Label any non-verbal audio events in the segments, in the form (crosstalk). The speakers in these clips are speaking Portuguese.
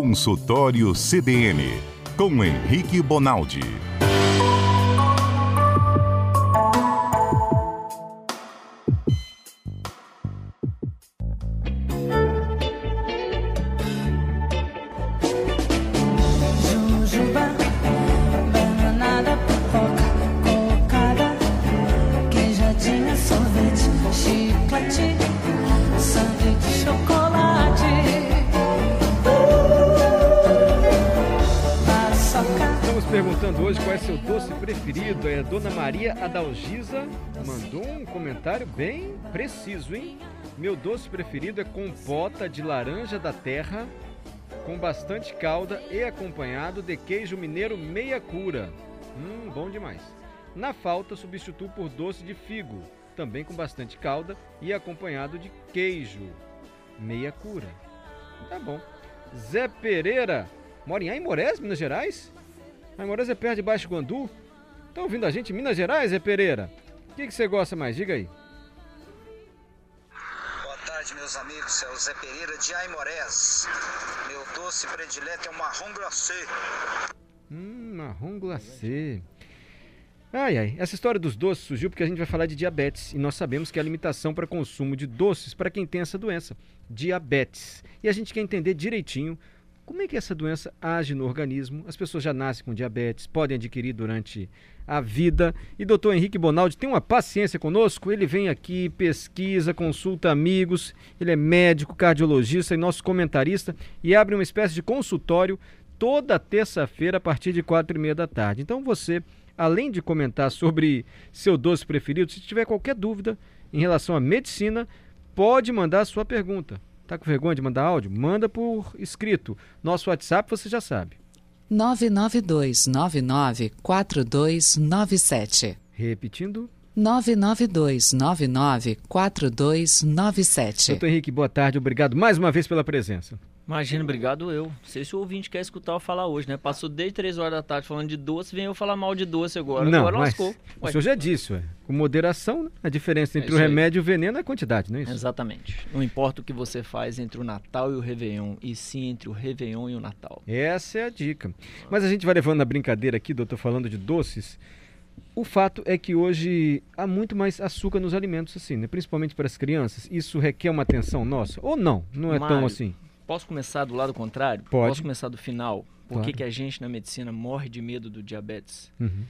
Consultório CBN, com Henrique Bonaldi. Comentário bem preciso, hein? Meu doce preferido é compota de laranja da terra com bastante calda e acompanhado de queijo mineiro meia cura. Hum, bom demais. Na falta, substituo por doce de figo, também com bastante calda e acompanhado de queijo meia cura. Tá bom. Zé Pereira, mora em Aimorés, Minas Gerais? Aimorés é perto de Baixo Guandu? Tá ouvindo a gente em Minas Gerais, Zé Pereira? O que você gosta mais? Diga aí. Tarde, meus amigos. É o Zé Pereira de Aimorés. Meu doce predileto é o marrom glacê. Hum, marrom glacê. Ai, ai, essa história dos doces surgiu porque a gente vai falar de diabetes e nós sabemos que há limitação para consumo de doces para quem tem essa doença, diabetes. E a gente quer entender direitinho como é que essa doença age no organismo. As pessoas já nascem com diabetes, podem adquirir durante a vida. E doutor Henrique Bonaldi tem uma paciência conosco. Ele vem aqui, pesquisa, consulta amigos. Ele é médico, cardiologista e nosso comentarista e abre uma espécie de consultório toda terça-feira a partir de quatro e meia da tarde. Então você, além de comentar sobre seu doce preferido, se tiver qualquer dúvida em relação à medicina, pode mandar sua pergunta. Tá com vergonha de mandar áudio? Manda por escrito. Nosso WhatsApp você já sabe. 992994297. Repetindo. 992994297. Doutor Henrique, boa tarde. Obrigado mais uma vez pela presença. Imagina, obrigado eu. Não sei se o ouvinte quer escutar eu falar hoje, né? Passou desde 3 horas da tarde falando de doce, vem eu falar mal de doce agora. Não, agora mas lascou. o Ué, senhor já disse, ué. com moderação, né? a diferença É entre o isso aí. remédio e o veneno é a quantidade, não é isso? Exatamente. Não importa o que você faz entre o Natal e o Réveillon, e sim entre o Réveillon e o Natal. Essa é a dica. Mas a gente vai levando na brincadeira aqui, doutor, falando de doces. O fato é que hoje há muito mais açúcar nos alimentos, assim, né? Principalmente para as crianças. Isso requer uma atenção nossa? Ou não? Não é tão Mário, assim? Posso começar do lado contrário? Pode. Posso começar do final? Por que Claro. que a gente na medicina morre de medo do diabetes? Uhum.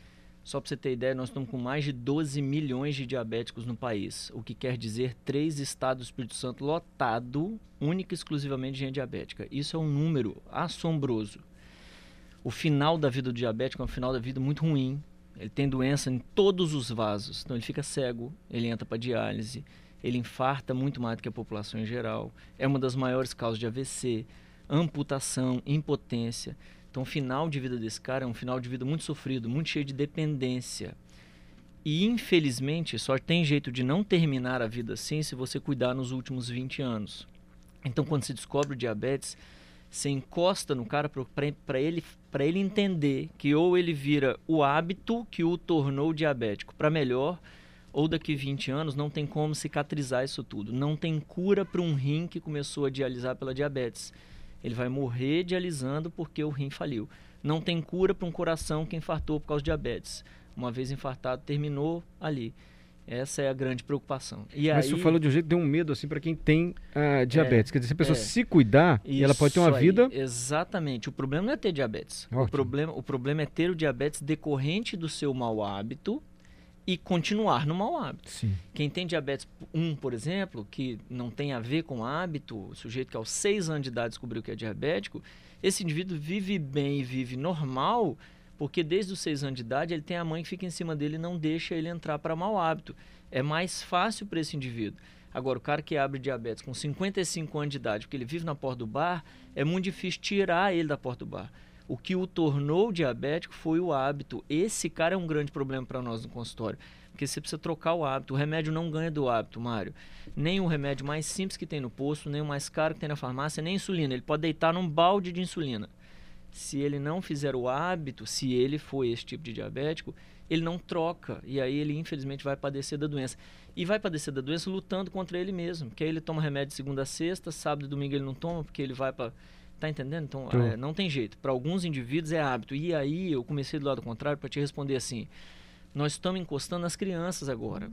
Só para você ter ideia, nós estamos com mais de 12 milhões de diabéticos no país, o que quer dizer três estados do Espírito Santo lotado, única e exclusivamente de gente diabética. Isso é um número assombroso. O final da vida do diabético é um final da vida muito ruim. Ele tem doença em todos os vasos, então ele fica cego, ele entra para diálise, ele infarta muito mais do que a população em geral. É uma das maiores causas de AVC, amputação, impotência. Então, o final de vida desse cara é um final de vida muito sofrido, muito cheio de dependência. E, infelizmente, só tem jeito de não terminar a vida assim se você cuidar nos últimos 20 anos. Então, quando se descobre o diabetes, você encosta no cara para ele, ele entender que ou ele vira o hábito que o tornou diabético para melhor, ou daqui 20 anos não tem como cicatrizar isso tudo. Não tem cura para um rim que começou a dialisar pela diabetes. Ele vai morrer dialisando porque o rim faliu. Não tem cura para um coração que infartou por causa de diabetes. Uma vez infartado, terminou ali. Essa é a grande preocupação. E Mas aí, senhor falou de um jeito deu um medo, assim, para quem tem ah, diabetes. Quer dizer, se a pessoa é. se cuidar, e ela pode ter uma aí, vida... Exatamente. O problema não é ter diabetes. O problema, o problema é ter o diabetes decorrente do seu mau hábito e continuar no mau hábito. Sim. Quem tem diabetes 1, por exemplo, que não tem a ver com hábito, o sujeito que aos 6 anos de idade descobriu que é diabético, esse indivíduo vive bem e vive normal, porque desde os 6 anos de idade ele tem a mãe que fica em cima dele e não deixa ele entrar para mau hábito. É mais fácil para esse indivíduo. Agora, o cara que abre diabetes com 55 anos de idade, porque ele vive na porta do bar, é muito difícil tirar ele da porta do bar. O que o tornou diabético foi o hábito. Esse cara é um grande problema para nós no consultório. Porque você precisa trocar o hábito. O remédio não ganha do hábito, Mário. Nem o remédio mais simples que tem no posto, nem o mais caro que tem na farmácia, nem insulina. Ele pode deitar num balde de insulina. Se ele não fizer o hábito, se ele for esse tipo de diabético, ele não troca. E aí ele, infelizmente, vai padecer da doença. E vai padecer da doença lutando contra ele mesmo. Porque aí ele toma remédio de segunda a sexta, sábado e domingo ele não toma, porque ele vai para Tá entendendo? Então, é, não tem jeito. Para alguns indivíduos é hábito. E aí eu comecei do lado contrário para te responder assim: nós estamos encostando nas crianças agora.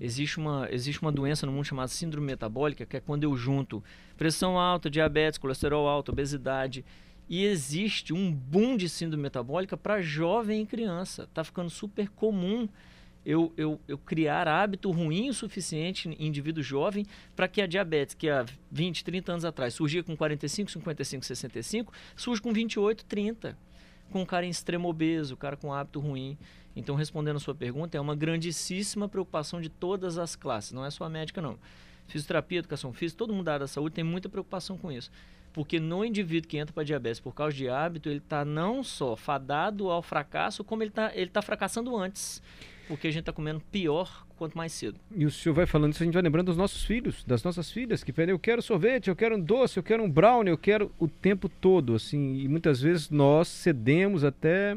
Existe uma, existe uma doença no mundo chamada síndrome metabólica, que é quando eu junto pressão alta, diabetes, colesterol alto, obesidade. E existe um boom de síndrome metabólica para jovem e criança. Tá ficando super comum eu, eu, eu criar hábito ruim o suficiente em indivíduo jovem para que a diabetes, que há 20, 30 anos atrás surgia com 45, 55, 65, surge com 28, 30. Com um cara em extremo obeso, o cara com hábito ruim. Então, respondendo a sua pergunta, é uma grandíssima preocupação de todas as classes, não é só a médica, não. Fisioterapia, educação física, todo mundo da área da saúde tem muita preocupação com isso. Porque no indivíduo que entra para diabetes por causa de hábito, ele está não só fadado ao fracasso, como ele está ele tá fracassando antes. Porque a gente está comendo pior quanto mais cedo. E o senhor vai falando isso, a gente vai lembrando dos nossos filhos, das nossas filhas, que pedem, eu quero sorvete, eu quero um doce, eu quero um brownie, eu quero o tempo todo, assim, e muitas vezes nós cedemos até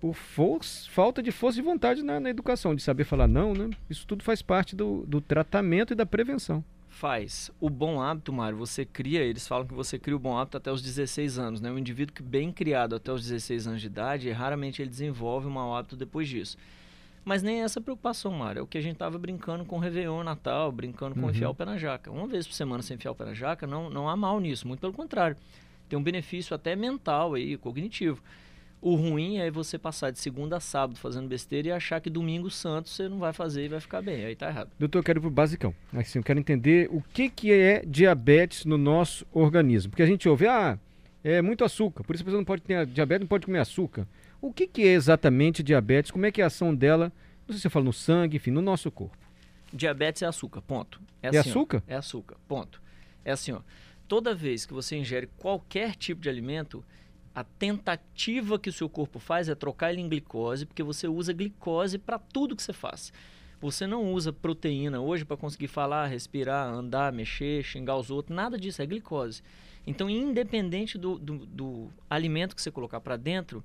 por força, falta de força de vontade na, na educação, de saber falar não, né? Isso tudo faz parte do, do tratamento e da prevenção. Faz. O bom hábito, Mário, você cria, eles falam que você cria o bom hábito até os 16 anos, né? Um indivíduo que bem criado até os 16 anos de idade, raramente ele desenvolve um mau hábito depois disso. Mas nem essa preocupação, Mário. É o que a gente tava brincando com o Réveillon, Natal, brincando com Uhum. enfiar o pé na jaca. Uma vez por semana sem enfiar o pé na jaca, não, não há mal nisso. Muito pelo contrário. Tem um benefício até mental aí, cognitivo. O ruim é você passar de segunda a sábado fazendo besteira e achar que domingo santo você não vai fazer e vai ficar bem. Aí tá errado. Doutor, eu quero ir pro basicão. Assim, eu quero entender o que, que é diabetes no nosso organismo. Porque a gente ouve, ah, é muito açúcar, por isso a pessoa não pode ter diabetes, não pode comer açúcar. O que, que é exatamente diabetes? Como é que é a ação dela? Não sei se você fala no sangue, enfim, no nosso corpo. Diabetes é açúcar, ponto. É assim, ó, açúcar? é açúcar, ponto. É assim, ó. Toda vez que você ingere qualquer tipo de alimento, a tentativa que o seu corpo faz é trocar ele em glicose, porque você usa glicose para tudo que você faz. Você não usa proteína hoje para conseguir falar, respirar, andar, mexer, xingar os outros, nada disso, é glicose. Então, independente do, do, do alimento que você colocar para dentro,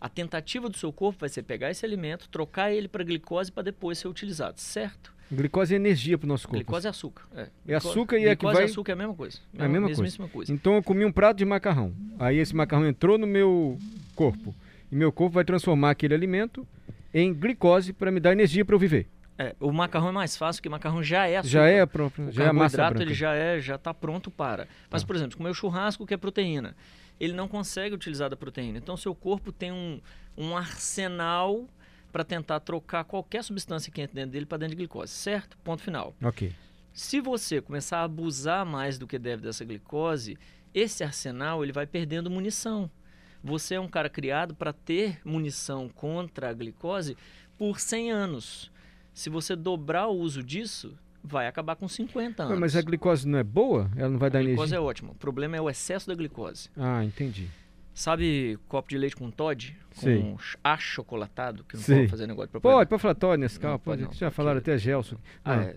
a tentativa do seu corpo vai ser pegar esse alimento, trocar ele para glicose para depois ser utilizado, certo? Glicose é energia para o nosso corpo. Glicose é açúcar. É, É açúcar e é que glicose vai- e açúcar é a mesma coisa. É a mesma coisa. coisa. Então eu comi um prato de macarrão. Aí esse macarrão entrou no meu corpo. E meu corpo vai transformar aquele alimento em glicose para me dar energia para eu viver. É, o macarrão é mais fácil, porque o macarrão já é açúcar. Já é a própria, O já é a massa branca. ele já é, já está pronto para. Mas, Tá. por exemplo, comer o churrasco, que é proteína, ele não consegue utilizar da proteína. Então, seu corpo tem um, um arsenal para tentar trocar qualquer substância que entre dentro dele para dentro de glicose, certo? Ponto final. Ok. Se você começar a abusar mais do que deve dessa glicose, esse arsenal ele vai perdendo munição. Você é um cara criado para ter munição contra a glicose por 100 anos. Se você dobrar o uso disso, vai acabar com 50 anos. Mas a glicose não é boa? Ela não vai dar a glicose energia? é ótima. O problema é o excesso da glicose. Ah, entendi. Sabe copo de leite com Todd? Com ch- achocolatado? Que não Sei. pode fazer negócio de propaganda. Pode, pode falar Tony Nescau, Não, pode. pode não, Já falaram porque- até Gelson. Ah, é,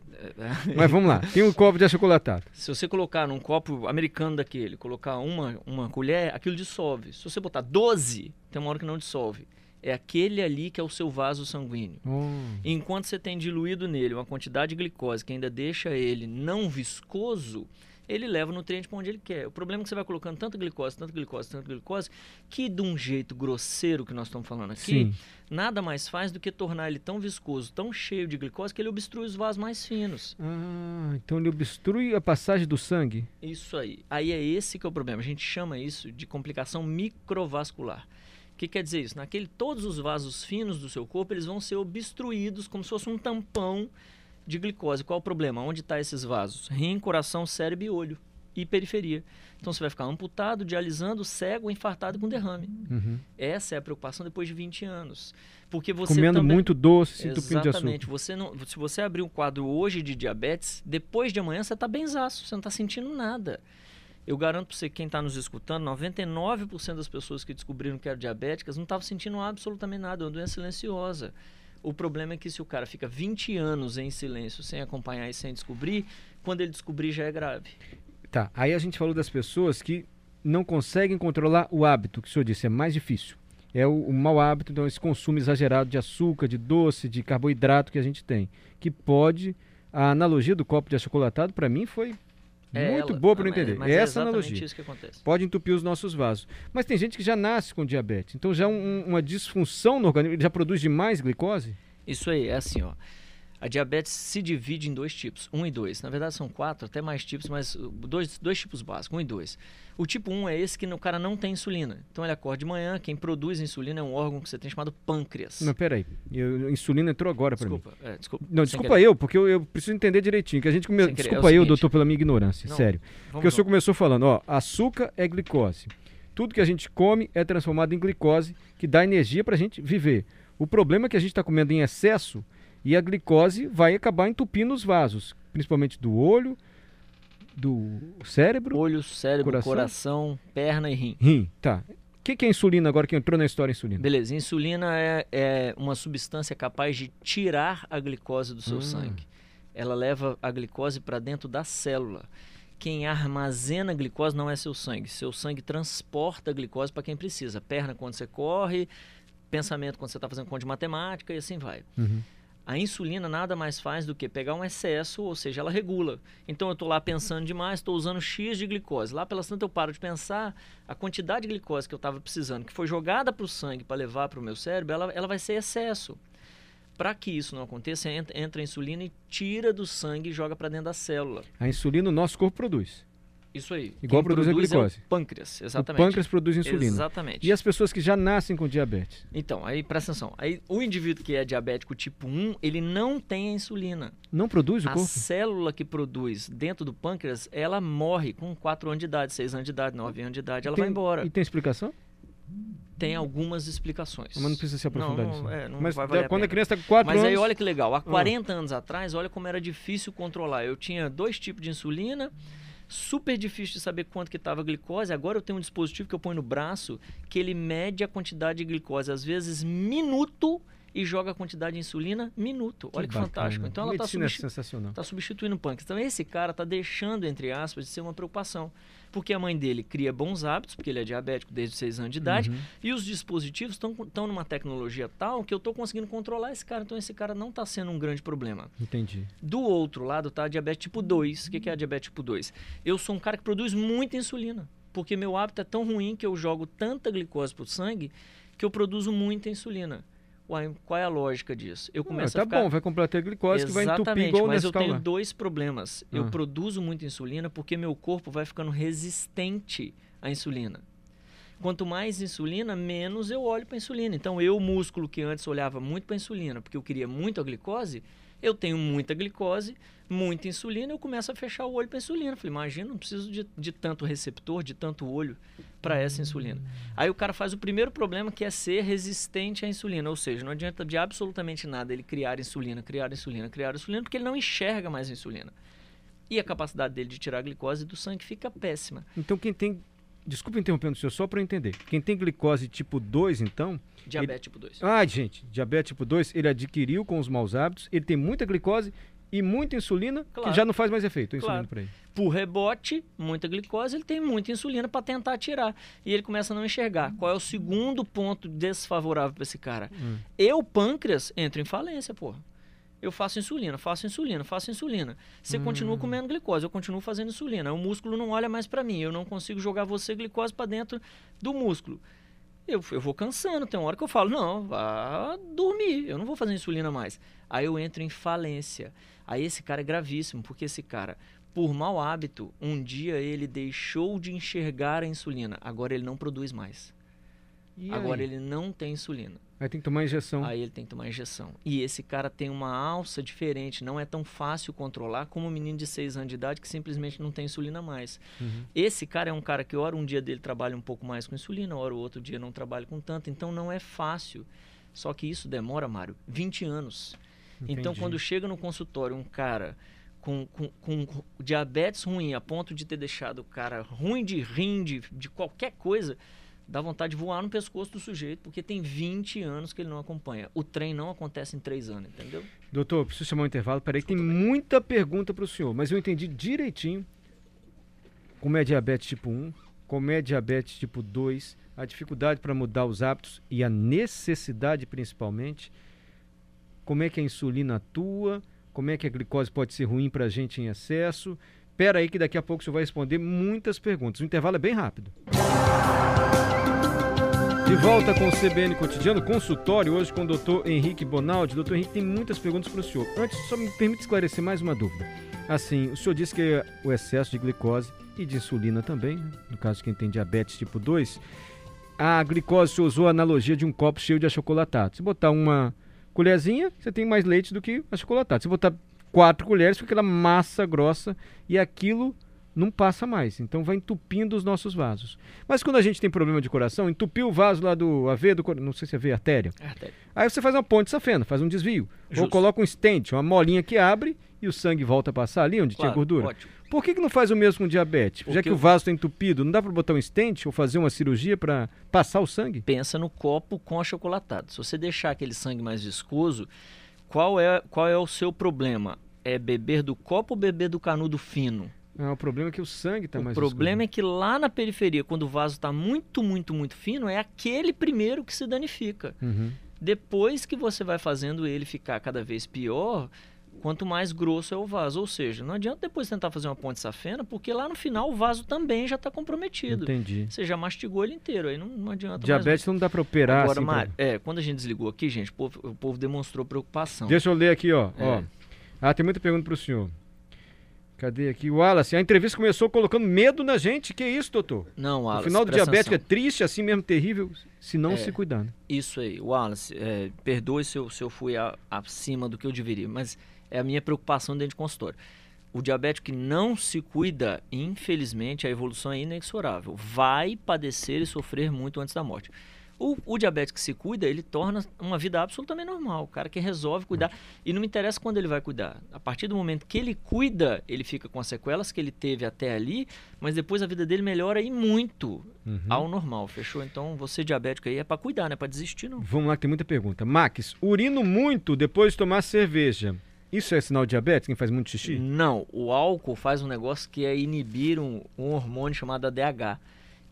é. Mas vamos lá. (laughs) Tem um copo de achocolatado. Se você colocar num copo americano daquele, colocar uma, uma colher, aquilo dissolve. Se você botar 12, tem uma hora que não dissolve. É aquele ali que é o seu vaso sanguíneo. Oh. Enquanto você tem diluído nele uma quantidade de glicose que ainda deixa ele não viscoso, ele leva o nutriente para onde ele quer. O problema é que você vai colocando tanta glicose, tanta glicose, tanta glicose, que de um jeito grosseiro que nós estamos falando aqui, Sim. nada mais faz do que tornar ele tão viscoso, tão cheio de glicose, que ele obstrui os vasos mais finos. Ah, então ele obstrui a passagem do sangue. Isso aí. Aí é esse que é o problema. A gente chama isso de complicação microvascular. O que quer dizer isso? Naquele, todos os vasos finos do seu corpo eles vão ser obstruídos como se fosse um tampão de glicose. Qual o problema? Onde estão esses vasos? Rim, coração, cérebro e olho. E periferia. Então você vai ficar amputado, dialisando, cego, infartado com derrame. Uhum. Essa é a preocupação depois de 20 anos. Porque você Comendo também... muito doce, entupindo de açúcar. Exatamente. Você não, se você abrir um quadro hoje de diabetes, depois de amanhã você está benzaço, você não está sentindo nada. Eu garanto para você, quem está nos escutando, 99% das pessoas que descobriram que eram diabéticas não estavam sentindo absolutamente nada, é uma doença silenciosa. O problema é que se o cara fica 20 anos em silêncio, sem acompanhar e sem descobrir, quando ele descobrir já é grave. Tá, aí a gente falou das pessoas que não conseguem controlar o hábito, que o senhor disse, é mais difícil. É o, o mau hábito, então esse consumo exagerado de açúcar, de doce, de carboidrato que a gente tem. Que pode, a analogia do copo de achocolatado, para mim, foi É Muito ela. boa para mas- entender. É Essa analogia. isso que acontece. Pode entupir os nossos vasos. Mas tem gente que já nasce com diabetes. Então já um- uma disfunção no organismo. Ele já produz demais glicose? Isso aí, é assim, ó. A diabetes se divide em dois tipos, um e dois. Na verdade são quatro, até mais tipos, mas uh, dois, dois tipos básicos, um e dois. O tipo 1 é esse que o cara não tem insulina. Então ele acorda de manhã, quem produz insulina é um órgão que você tem chamado pâncreas. Não, peraí. Eu, insulina entrou agora para mim. desculpa, é, desculpa. Não, desculpa eu, porque eu, eu preciso entender direitinho. Que a gente come... É Desculpa eu, seguinte. doutor, pela minha ignorância. Não, sério. Porque o senhor começou falando, ó, açúcar é glicose. Tudo que a gente come é transformado em glicose, que dá energia para a gente viver. O problema é que a gente está comendo em excesso e a glicose vai acabar entupindo os vasos, principalmente do olho, do cérebro, Olho, cérebro, Coração? coração, perna e rim. rim. Tá. O que, que é insulina agora que entrou na história insulina? Beleza, insulina é, é uma substância capaz de tirar a glicose do seu Hum. sangue. Ela leva a glicose para dentro da célula. Quem armazena a glicose não é seu sangue. Seu sangue transporta a glicose para quem precisa. Perna quando você corre, pensamento quando você está fazendo conta de matemática e assim vai. Uhum. A insulina nada mais faz do que pegar um excesso, ou seja, ela regula. Então eu estou lá pensando demais, estou usando X de glicose. Lá pelas tantas eu paro de pensar, a quantidade de glicose que eu estava precisando, que foi jogada para o sangue para levar para o meu cérebro, ela, ela vai ser excesso. Para que isso não aconteça, entra, entra a insulina e tira do sangue e joga para dentro da célula. A insulina o nosso corpo produz. Isso aí. Igual Quem produz a é glicose. o pâncreas, exatamente. O pâncreas produz insulina. Exatamente. E as pessoas que já nascem com diabetes? Então, aí presta atenção. Aí, o indivíduo que é diabético tipo 1, ele não tem a insulina. Não produz o A corpo? célula que produz dentro do pâncreas, ela morre com 4 anos de idade, 6 anos de idade, 9 anos de idade, ela Tem- vai embora. E tem explicação? Tem algumas explicações. Mas não precisa se aprofundar Não, nisso. é, não Mas a quando a pena. criança está com 4 Mas anos... aí olha que legal, há 40 anos atrás, olha como era difícil controlar. Eu tinha dois tipos de insulina, super difícil de saber quanto que estava a glicose. Agora eu tenho um dispositivo que eu ponho no braço que ele mede a quantidade de glicose, às vezes minuto, e joga a quantidade de insulina minuto. Olha que, fantástico. Então ela está é substitu sensacional. está substituindo o pâncreas. Então esse cara está deixando, entre aspas, de ser uma preocupação. Porque a mãe dele cria bons hábitos, porque ele é diabético desde 6 anos de idade, Uhum. e os dispositivos estão numa tecnologia tal que eu estou conseguindo controlar esse cara. Então esse cara não está sendo um grande problema. Entendi. Do outro lado está a diabetes tipo 2. O que, que é a diabetes tipo 2? Eu sou um cara que produz muita insulina. Porque meu hábito é tão ruim que eu jogo tanta glicose para o sangue que eu produzo muita insulina. Uai, qual é a lógica disso? Eu Ah, começo tá a ficar... bom, vai completar a glicose que vai entupir Exatamente, igual mas eu tenho dois problemas. Eu Ah. produzo muita insulina porque meu corpo vai ficando resistente à insulina. Quanto mais insulina, menos eu olho para a insulina. Então, eu, músculo que antes olhava muito para a insulina porque eu queria muito a glicose, eu tenho muita glicose, muita insulina, eu começo a fechar o olho para a insulina. Falei, imagina, não preciso de, de tanto receptor, de tanto olho para essa insulina. Aí o cara faz o primeiro problema que é ser resistente à insulina, ou seja, não adianta de absolutamente nada ele criar insulina, criar insulina, criar insulina, porque ele não enxerga mais a insulina. E a capacidade dele de tirar a glicose do sangue fica péssima. Então quem tem... Desculpa interrompendo o senhor, só para eu entender. Quem tem glicose tipo 2, então... Diabetes tipo 2. Ah, gente, diabetes tipo 2, ele adquiriu com os maus hábitos, ele tem muita glicose e muita insulina, Claro. que já não faz mais efeito, a insulina Claro. para ele. Por rebote, muita glicose, ele tem muita insulina para tentar tirar. E ele começa a não enxergar. Qual é o segundo ponto desfavorável para esse cara? Hum. Eu, pâncreas, entro em falência, porra. Eu faço insulina, faço insulina, faço insulina. Você Hum. continua comendo glicose, eu continuo fazendo insulina. O músculo não olha mais para mim, eu não consigo jogar você glicose para dentro do músculo. Eu, eu vou cansando, tem uma hora que eu falo, não, vá dormir, eu não vou fazer insulina mais. Aí eu entro em falência. Aí esse cara é gravíssimo, porque esse cara, por mau hábito, um dia ele deixou de enxergar a insulina, agora ele não produz mais. E agora aí? ele não tem insulina. Aí tem que tomar injeção. Aí ele tem que tomar injeção. E esse cara tem uma alça diferente, não é tão fácil controlar como um menino de 6 anos de idade que simplesmente não tem insulina mais. Uhum. Esse cara é um cara que, hora um dia dele trabalha um pouco mais com insulina, hora o outro dia não trabalha com tanto, então não é fácil. Só que isso demora, Mário, 20 anos. Então, Entendi. quando chega no consultório um cara com, com, com diabetes ruim, a ponto de ter deixado o cara ruim de rim, de, de qualquer coisa, dá vontade de voar no pescoço do sujeito, porque tem 20 anos que ele não acompanha. O trem não acontece em 3 anos, entendeu? Doutor, preciso chamar um intervalo. Peraí, que tem muita pergunta para o senhor, mas eu entendi direitinho como é diabetes tipo 1, como é diabetes tipo 2, a dificuldade para mudar os hábitos e a necessidade principalmente, como é que a insulina atua, como é que a glicose pode ser ruim para a gente em excesso. Espera aí que daqui a pouco senhor vai responder muitas perguntas. O intervalo é bem rápido. De volta com o CBN Cotidiano, consultório, hoje com o doutor Henrique Bonaldi. Doutor Henrique, tem muitas perguntas para o senhor. Antes, só me permite esclarecer mais uma dúvida. Assim, o senhor disse que o excesso de glicose e de insulina também, né? no caso de quem tem diabetes tipo 2, a glicose, o senhor usou a analogia de um copo cheio de achocolatado. Se botar uma colherzinha, você tem mais leite do que achocolatado. Se botar quatro colheres, fica aquela massa grossa e aquilo não passa mais. Então vai entupindo os nossos vasos. Mas quando a gente tem problema de coração, entupiu o vaso lá do AV, do, não sei se é veia artéria. Artéria. Aí você faz uma ponte safena, faz um desvio. Ou Justo. coloca um stent, uma molinha que abre e o sangue volta a passar ali onde tinha Claro, gordura. ótimo. Por que, que não faz o mesmo com diabetes? Já Porque que o o- vaso está entupido, não dá para botar um stent ou fazer uma cirurgia para passar o sangue? pensa no copo com achocolatado. Se você deixar aquele sangue mais viscoso, qual é, qual é o seu problema? É beber do copo ou beber do canudo fino? Ah, o problema é que o sangue está o mais problema é que lá na periferia, quando o vaso está muito, muito, muito fino, é aquele primeiro que se danifica. é. Uhum. Depois que você vai fazendo ele ficar cada vez pior, quanto mais grosso é o vaso. Ou seja, não adianta depois tentar fazer uma ponte safena, porque lá no final o vaso também já está comprometido. Entendi. Você já mastigou ele inteiro, aí não, não adianta mais. Diabetes não dá para operar Agora, assim. pra- Mário, é, quando a gente desligou aqui, gente, o povo, o povo demonstrou preocupação. Deixa eu ler aqui, ó. ó. É. Ah, tem muita pergunta para o senhor. Cadê aqui? O Wallace, a entrevista começou colocando medo na gente. Que isso, doutor? Não, o Wallace, final do diabético é atenção. triste, assim mesmo terrível, se não É. se cuidar. né? Isso aí, Wallace, é, perdoe se eu, se eu fui a- acima do que eu deveria, mas é a minha preocupação dentro de consultório. O diabético que não se cuida, infelizmente, a evolução é inexorável. Vai padecer e sofrer muito antes da morte. O, o diabético que se cuida, ele torna uma vida absolutamente normal. O cara que resolve cuidar. E não me interessa quando ele vai cuidar. A partir do momento que ele cuida, ele fica com as sequelas que ele teve até ali, mas depois a vida dele melhora e muito Uhum. ao normal, fechou? Então, você diabético aí é pra cuidar, não é pra desistir, não. Vamos lá, que tem muita pergunta. Max, urino muito depois de tomar cerveja. Isso é sinal de diabetes, quem faz muito xixi? Não, o álcool faz um negócio que é inibir um, um hormônio chamado ADH.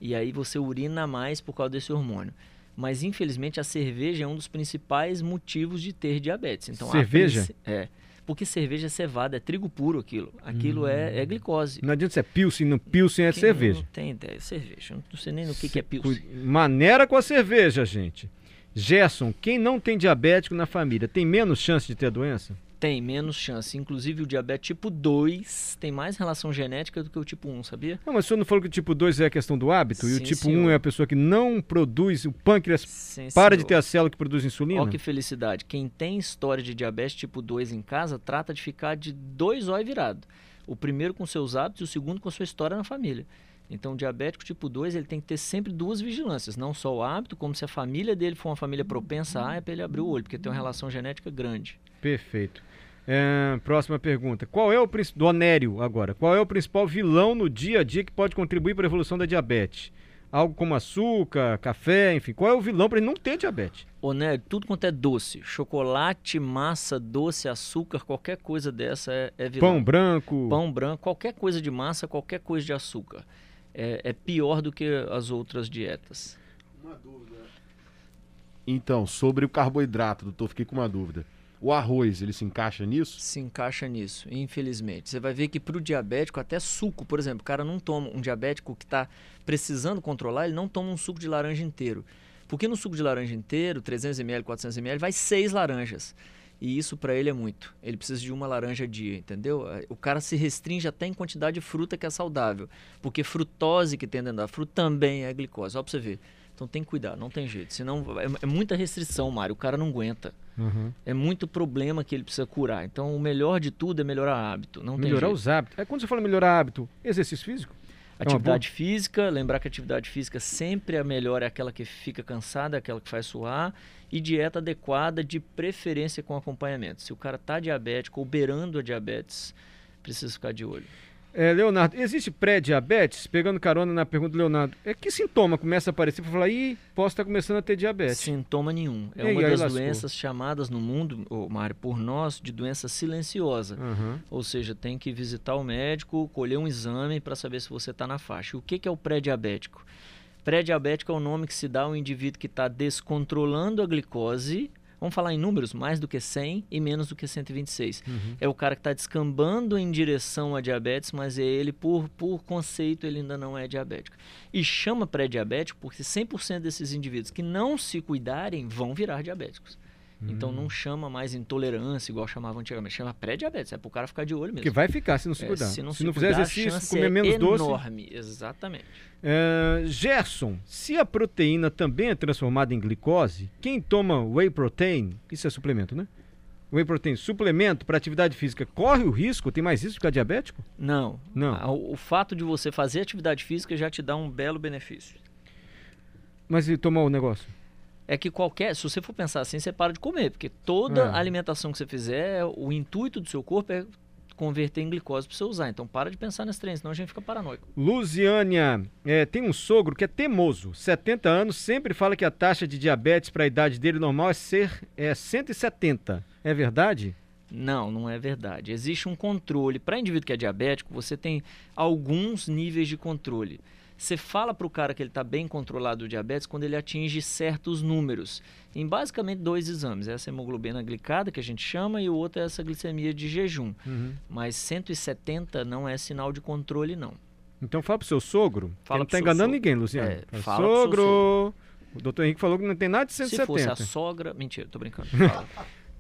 E aí você urina mais por causa desse hormônio. Mas infelizmente a cerveja é um dos principais motivos de ter diabetes. Então, a Cerveja? princi- É. Porque cerveja é cevada, é trigo puro aquilo. Aquilo é, é glicose. Não adianta ser pilsen, não, pilsen é Quem cerveja. Não tem ideia, é cerveja. Não sei nem no que, que é pilsen. Maneira com a cerveja, gente. Gerson, quem não tem diabético na família tem menos chance de ter a doença? Tem menos chance. Inclusive o diabetes tipo 2 tem mais relação genética do que o tipo 1, sabia? Não, mas o senhor não falou que o tipo 2 é a questão do hábito e o Sim, tipo senhor. 1 é a pessoa que não produz, o pâncreas Sim, para de senhor. ter a célula que produz insulina? Ó que felicidade. Quem tem história de diabetes tipo 2 em casa, trata de ficar de dois olhos virados. O primeiro com seus hábitos e o segundo com sua história na família. Então, o diabético tipo 2, ele tem que ter sempre duas vigilâncias. Não só o hábito, como se a família dele for uma família propensa a, é para ele abrir o olho, porque tem uma relação genética grande. Perfeito. É, próxima pergunta. Qual é o do Onério agora? Qual é o principal vilão no dia a dia que pode contribuir para a evolução da diabetes? Algo como açúcar, café, enfim. Qual é o vilão para ele não ter diabetes? Né, tudo quanto é doce, chocolate, massa, doce, açúcar, qualquer coisa dessa é, é vilão. Pão branco. Pão branco, qualquer coisa de massa, qualquer coisa de açúcar. É, é pior do que as outras dietas. Então, sobre o carboidrato, doutor, fiquei com uma dúvida. O arroz, ele se encaixa nisso? Se encaixa nisso, infelizmente. Você vai ver que para o diabético, até suco, por exemplo, o cara não toma, um diabético que está precisando controlar, ele não toma um suco de laranja inteiro. Porque no suco de laranja inteiro, 300ml, 400ml, vai seis laranjas. E isso para ele é muito. Ele precisa de uma laranja dia, entendeu? O cara se restringe até em quantidade de fruta que é saudável. Porque frutose que tem dentro da fruta também é glicose. Ó pra você ver. Então tem que cuidar, não tem jeito. Senão é, é muita restrição, Mário. O cara não aguenta. Uhum. É muito problema que ele precisa curar. Então o melhor de tudo é melhorar hábito. Não Melhorar tem jeito. os hábitos. É quando você fala melhorar hábito, exercício físico? É Atividade física, lembrar que a atividade física sempre a melhor é aquela que fica cansada, é aquela que faz suar. E dieta adequada, de preferência com acompanhamento. Se o cara está diabético ou beirando a diabetes, precisa ficar de olho. É, Leonardo, existe pré-diabetes? Pegando carona na pergunta do Leonardo. É que sintoma começa a aparecer para falar, ih, posso estar começando a ter diabetes. Sintoma nenhum. É E uma das lascou. doenças chamadas no mundo, ô, Mário, por nós, de doença silenciosa. Aham. Ou seja, tem que visitar o médico, colher um exame para saber se você está na faixa. E o que, que é o pré-diabético? Pré-diabético é o nome que se dá ao indivíduo que está descontrolando a glicose Vamos falar em números, mais do que 100 e menos do que 126. Uhum. É o cara que está descambando em direção à diabetes, mas é ele, por, por conceito, ele ainda não é diabético. E chama pré-diabético porque 100% desses indivíduos que não se cuidarem vão virar diabéticos. Então Hum. não chama mais intolerância, igual chamava antigamente. Chama pré-diabetes, é para o cara ficar de olho mesmo. Porque vai ficar se não se É, cuidar. se não, se fizer cuidar, a exercício, comer é menos doce. enorme. Exatamente. É, Gerson, se a proteína também é transformada em glicose, quem toma whey protein, isso é suplemento, né? Whey protein, suplemento para atividade física, corre o risco, tem mais risco de ficar diabético? Não. Não. O, o fato de você fazer atividade física já te dá um belo benefício. Mas e tomar o negócio? É que qualquer, se você for pensar assim, você para de comer, porque toda É. alimentação que você fizer, o intuito do seu corpo é converter em glicose para você usar. Então para de pensar nesse trem, senão a gente fica paranoico. Luziânia, é, tem um sogro que é teimoso, 70 anos, sempre fala que a taxa de diabetes para a idade dele normal é ser é 170. É verdade? Não, não é verdade. Existe um controle. Para indivíduo que é diabético, você tem alguns níveis de controle. Você fala para o cara que ele está bem controlado do diabetes quando ele atinge certos números. Em basicamente dois exames. Essa hemoglobina glicada, que a gente chama, e o outro é essa glicemia de jejum. Mas 170 não é sinal de controle, não. Então fala pro seu sogro. Fala ele não tá seu enganando sogro. ninguém, Luciano. É, Fala, seu sogro. O doutor Henrique falou que não tem nada de Se 170. fosse a sogra. Mentira, tô brincando. (laughs) Fala.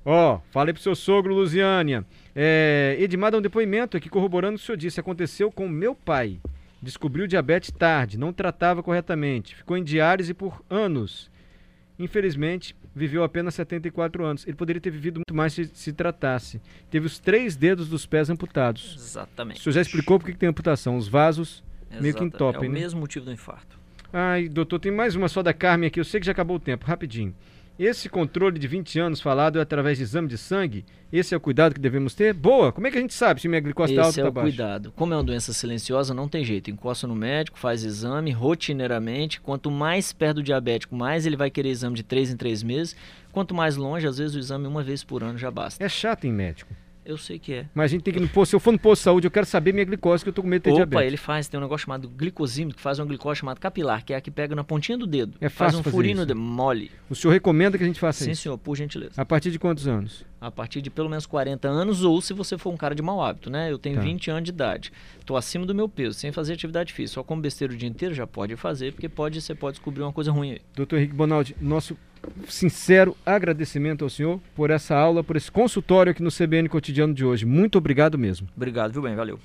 Ó, falei pro seu sogro, Luziânia. É, Edmar dá um depoimento aqui corroborando o que o senhor disse. Aconteceu com meu pai. Descobriu diabetes tarde, não tratava corretamente. Ficou em diálise por anos. Infelizmente, viveu apenas 74 anos. Ele poderia ter vivido muito mais se se tratasse. Teve os três dedos dos pés amputados. O Exatamente. senhor já explicou por que que tem amputação. Os vasos meio que entopem, É o né? mesmo motivo do infarto. Ai, doutor, tem mais uma só da Carmen aqui. Eu sei que já acabou o tempo, rapidinho. Esse controle de 20 anos falado é através de exame de sangue? Esse é o cuidado que devemos ter? Boa! Como é que a gente sabe se minha glicose está alta Esse ou é está o baixa? cuidado. Como é uma doença silenciosa, não tem jeito. Encosta no médico, faz exame rotineiramente. Quanto mais perto do diabético, mais ele vai querer exame de 3 em 3 meses. Quanto mais longe, às vezes o exame uma vez por ano já basta. É chato em médico. Eu sei que é. Mas a gente tem que ir no posto. Se eu for no posto de saúde, eu quero saber minha glicose, que eu tô com medo de ter Opa, diabetes. ele faz, tem um negócio chamado glicosímetro, que faz uma glicose chamada capilar, que é a que pega na pontinha do dedo. É faz fácil um fazer furinho isso. mole. O senhor recomenda que a gente faça Sim, isso? senhor, por gentileza. A partir de quantos anos? A partir de pelo menos 40 anos, ou se você for um cara de mau hábito, né? Eu tenho Tá. 20 anos de idade. Tô acima do meu peso, sem fazer atividade física. Só como besteira o dia inteiro, já pode fazer, porque pode, você pode descobrir uma coisa ruim aí. Doutor Henrique Bonaldi, nosso sincero agradecimento ao senhor por essa aula, por esse consultório aqui no CBN Cotidiano de hoje. Muito obrigado mesmo. Obrigado, viu bem? Valeu.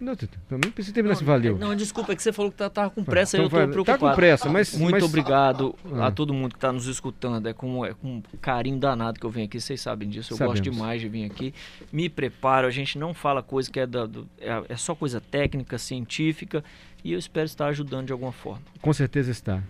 Não, também precisa terminar se valeu. Não, desculpa, é que você falou que tá, tava com pressa, Então eu tô vai- preocupado. Tá com pressa, mas... Muito mas- obrigado Ah. a todo mundo que está nos escutando. É com, é com carinho danado que eu venho aqui, vocês sabem disso. Eu gosto Sabemos. demais de vir aqui. Me preparo, a gente não fala coisa que é, da, do- é, é só coisa técnica, científica, e eu espero estar ajudando de alguma forma. Com certeza está.